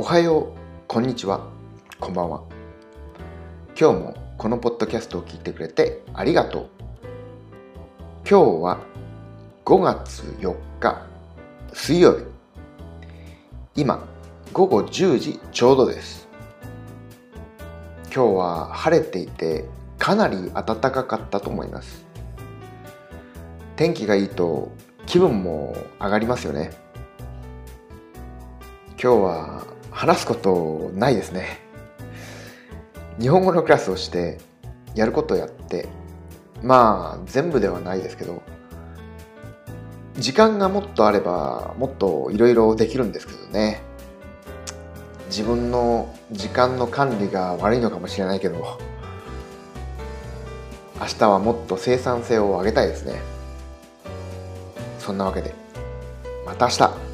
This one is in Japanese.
おはよう、こんにちは、こんばんは。今日もこのポッドキャストを聞いてくれてありがとう。今日は5月4日水曜日。今、午後10時ちょうどです。今日は晴れていてかなり暖かかったと思います。天気がいいと気分も上がりますよね。今日は話すことないですね。日本語のクラスをしてやることをやってまあ全部ではないですけど時間がもっとあればもっといろいろできるんですけどね。自分の時間の管理が悪いのかもしれないけど明日はもっと生産性を上げたいですね。そんなわけでまた明日。